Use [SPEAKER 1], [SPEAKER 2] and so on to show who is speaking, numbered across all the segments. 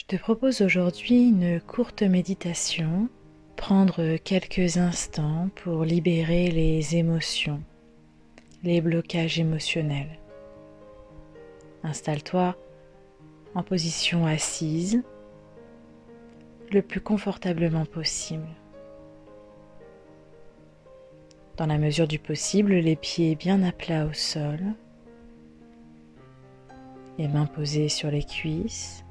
[SPEAKER 1] Je te propose aujourd'hui une courte méditation, prendre quelques instants pour libérer les émotions, les blocages émotionnels. Installe-toi en position assise le plus confortablement possible. Dans la mesure du possible, les pieds bien à plat au sol, les mains posées sur les cuisses,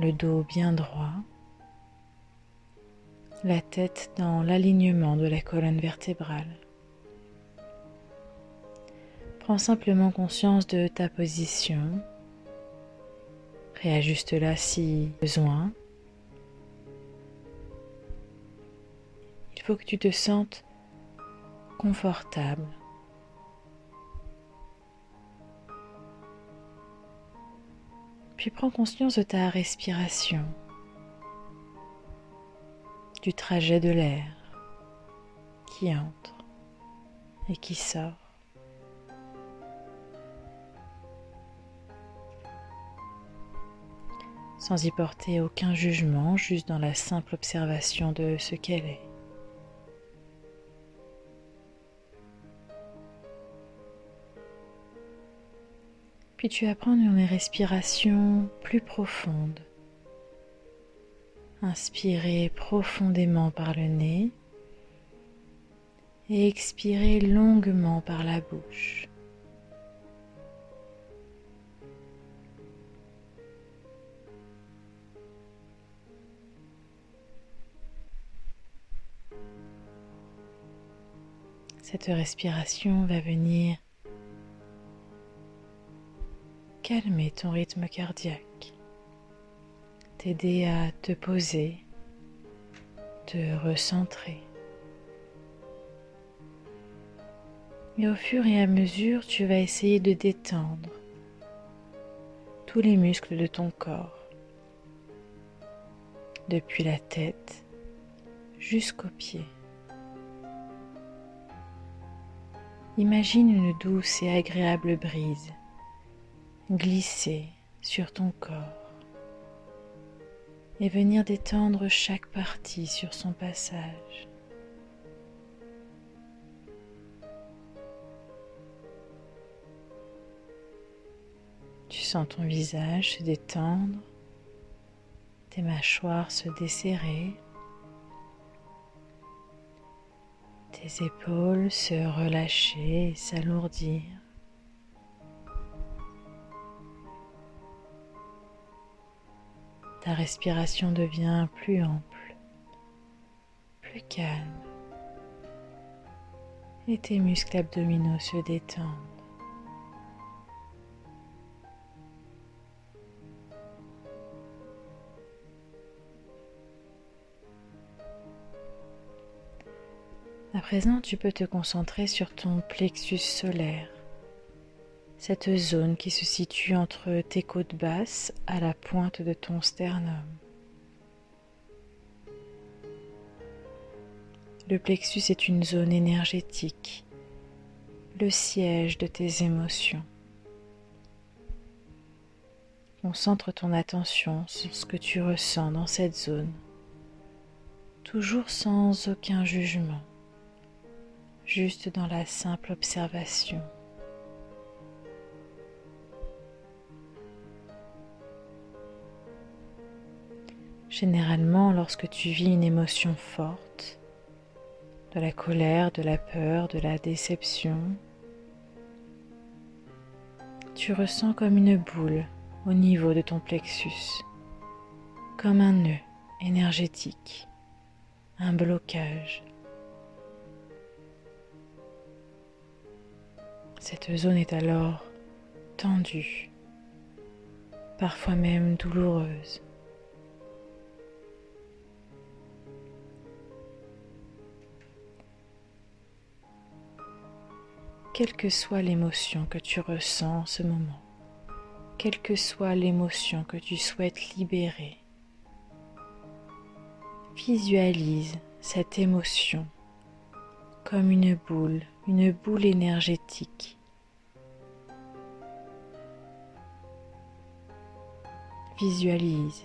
[SPEAKER 1] le dos bien droit, la tête dans l'alignement de la colonne vertébrale. Prends simplement conscience de ta position. Réajuste-la si besoin. Il faut que tu te sentes confortable. Puis prends conscience de ta respiration, du trajet de l'air qui entre et qui sort. sans y porter aucun jugement, juste dans la simple observation de ce qu'elle est. Puis tu apprends une respiration plus profonde. Inspirez profondément par le nez et expirez longuement par la bouche. Cette respiration va venir calmer ton rythme cardiaque, t'aider à te poser, te recentrer. Et au fur et à mesure, tu vas essayer de détendre tous les muscles de ton corps, depuis la tête jusqu'aux pieds. Imagine une douce et agréable brise glisser sur ton corps et venir détendre chaque partie sur son passage. Tu sens ton visage se détendre, tes mâchoires se desserrer. tes épaules se relâcher et s'alourdir. Ta respiration devient plus ample, plus calme et tes muscles abdominaux se détendent. À présent, tu peux te concentrer sur ton plexus solaire, cette zone qui se situe entre tes côtes basses à la pointe de ton sternum. Le plexus est une zone énergétique, le siège de tes émotions. Concentre ton attention sur ce que tu ressens dans cette zone, toujours sans aucun jugement juste dans la simple observation. Généralement, lorsque tu vis une émotion forte, de la colère, de la peur, de la déception, tu ressens comme une boule au niveau de ton plexus, comme un nœud énergétique, un blocage. Cette zone est alors tendue, parfois même douloureuse. Quelle que soit l'émotion que tu ressens en ce moment, quelle que soit l'émotion que tu souhaites libérer, visualise cette émotion comme une boule, une boule énergétique. Visualise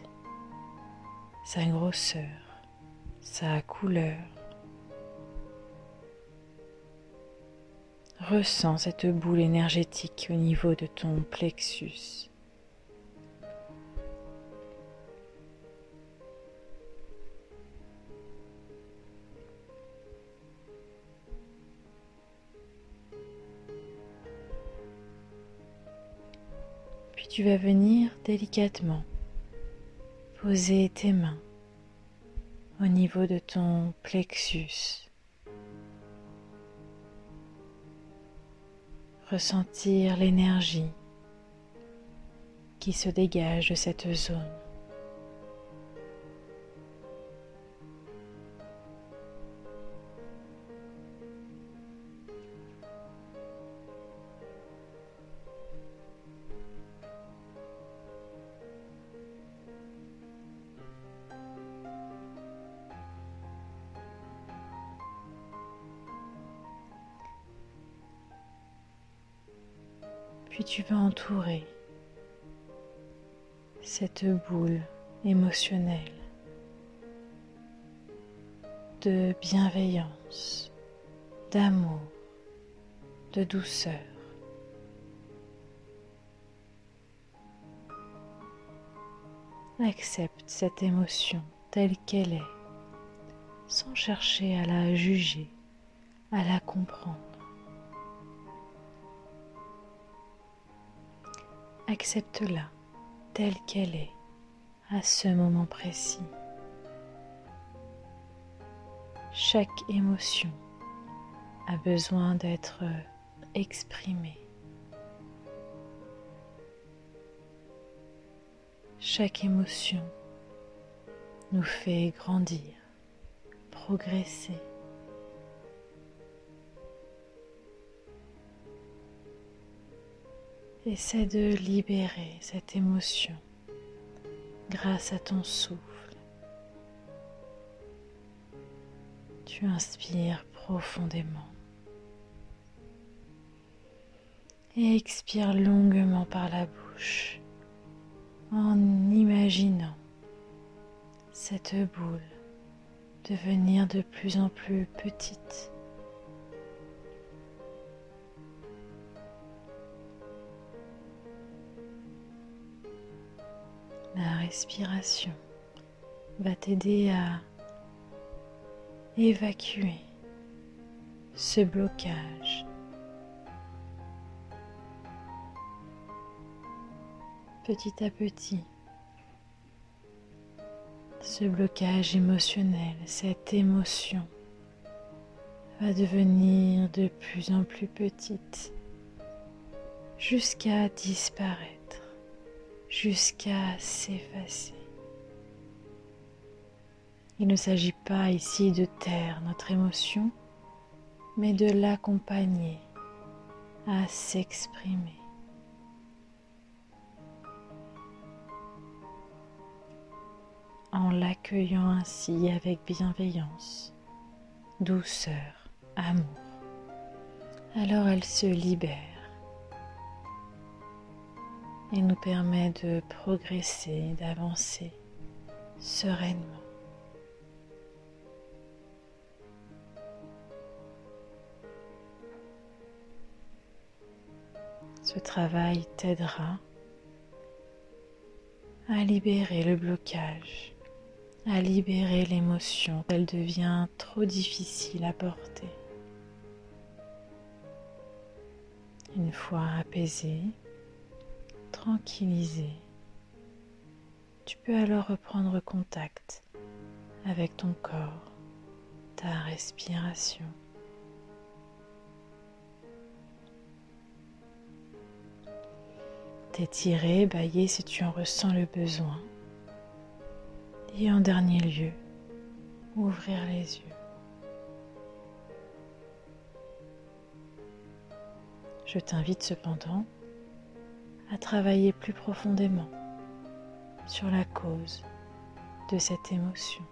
[SPEAKER 1] sa grosseur, sa couleur. Ressens cette boule énergétique au niveau de ton plexus. Puis tu vas venir délicatement poser tes mains au niveau de ton plexus. Ressentir l'énergie qui se dégage de cette zone. Puis tu vas entourer cette boule émotionnelle de bienveillance, d'amour, de douceur. Accepte cette émotion telle qu'elle est, sans chercher à la juger, à la comprendre. Accepte-la telle qu'elle est à ce moment précis. Chaque émotion a besoin d'être exprimée. Chaque émotion nous fait grandir, progresser. Essaie de libérer cette émotion grâce à ton souffle. Tu inspires profondément et expire longuement par la bouche en imaginant cette boule devenir de plus en plus petite La respiration va t'aider à évacuer ce blocage. Petit à petit, ce blocage émotionnel, cette émotion va devenir de plus en plus petite jusqu'à disparaître jusqu'à s'effacer. Il ne s'agit pas ici de taire notre émotion, mais de l'accompagner à s'exprimer. En l'accueillant ainsi avec bienveillance, douceur, amour, alors elle se libère et nous permet de progresser, d'avancer sereinement. Ce travail t'aidera à libérer le blocage, à libérer l'émotion. Elle devient trop difficile à porter. Une fois apaisée, tranquillisé, tu peux alors reprendre contact avec ton corps, ta respiration. T'étirer, bailler si tu en ressens le besoin. Et en dernier lieu, ouvrir les yeux. Je t'invite cependant à travailler plus profondément sur la cause de cette émotion.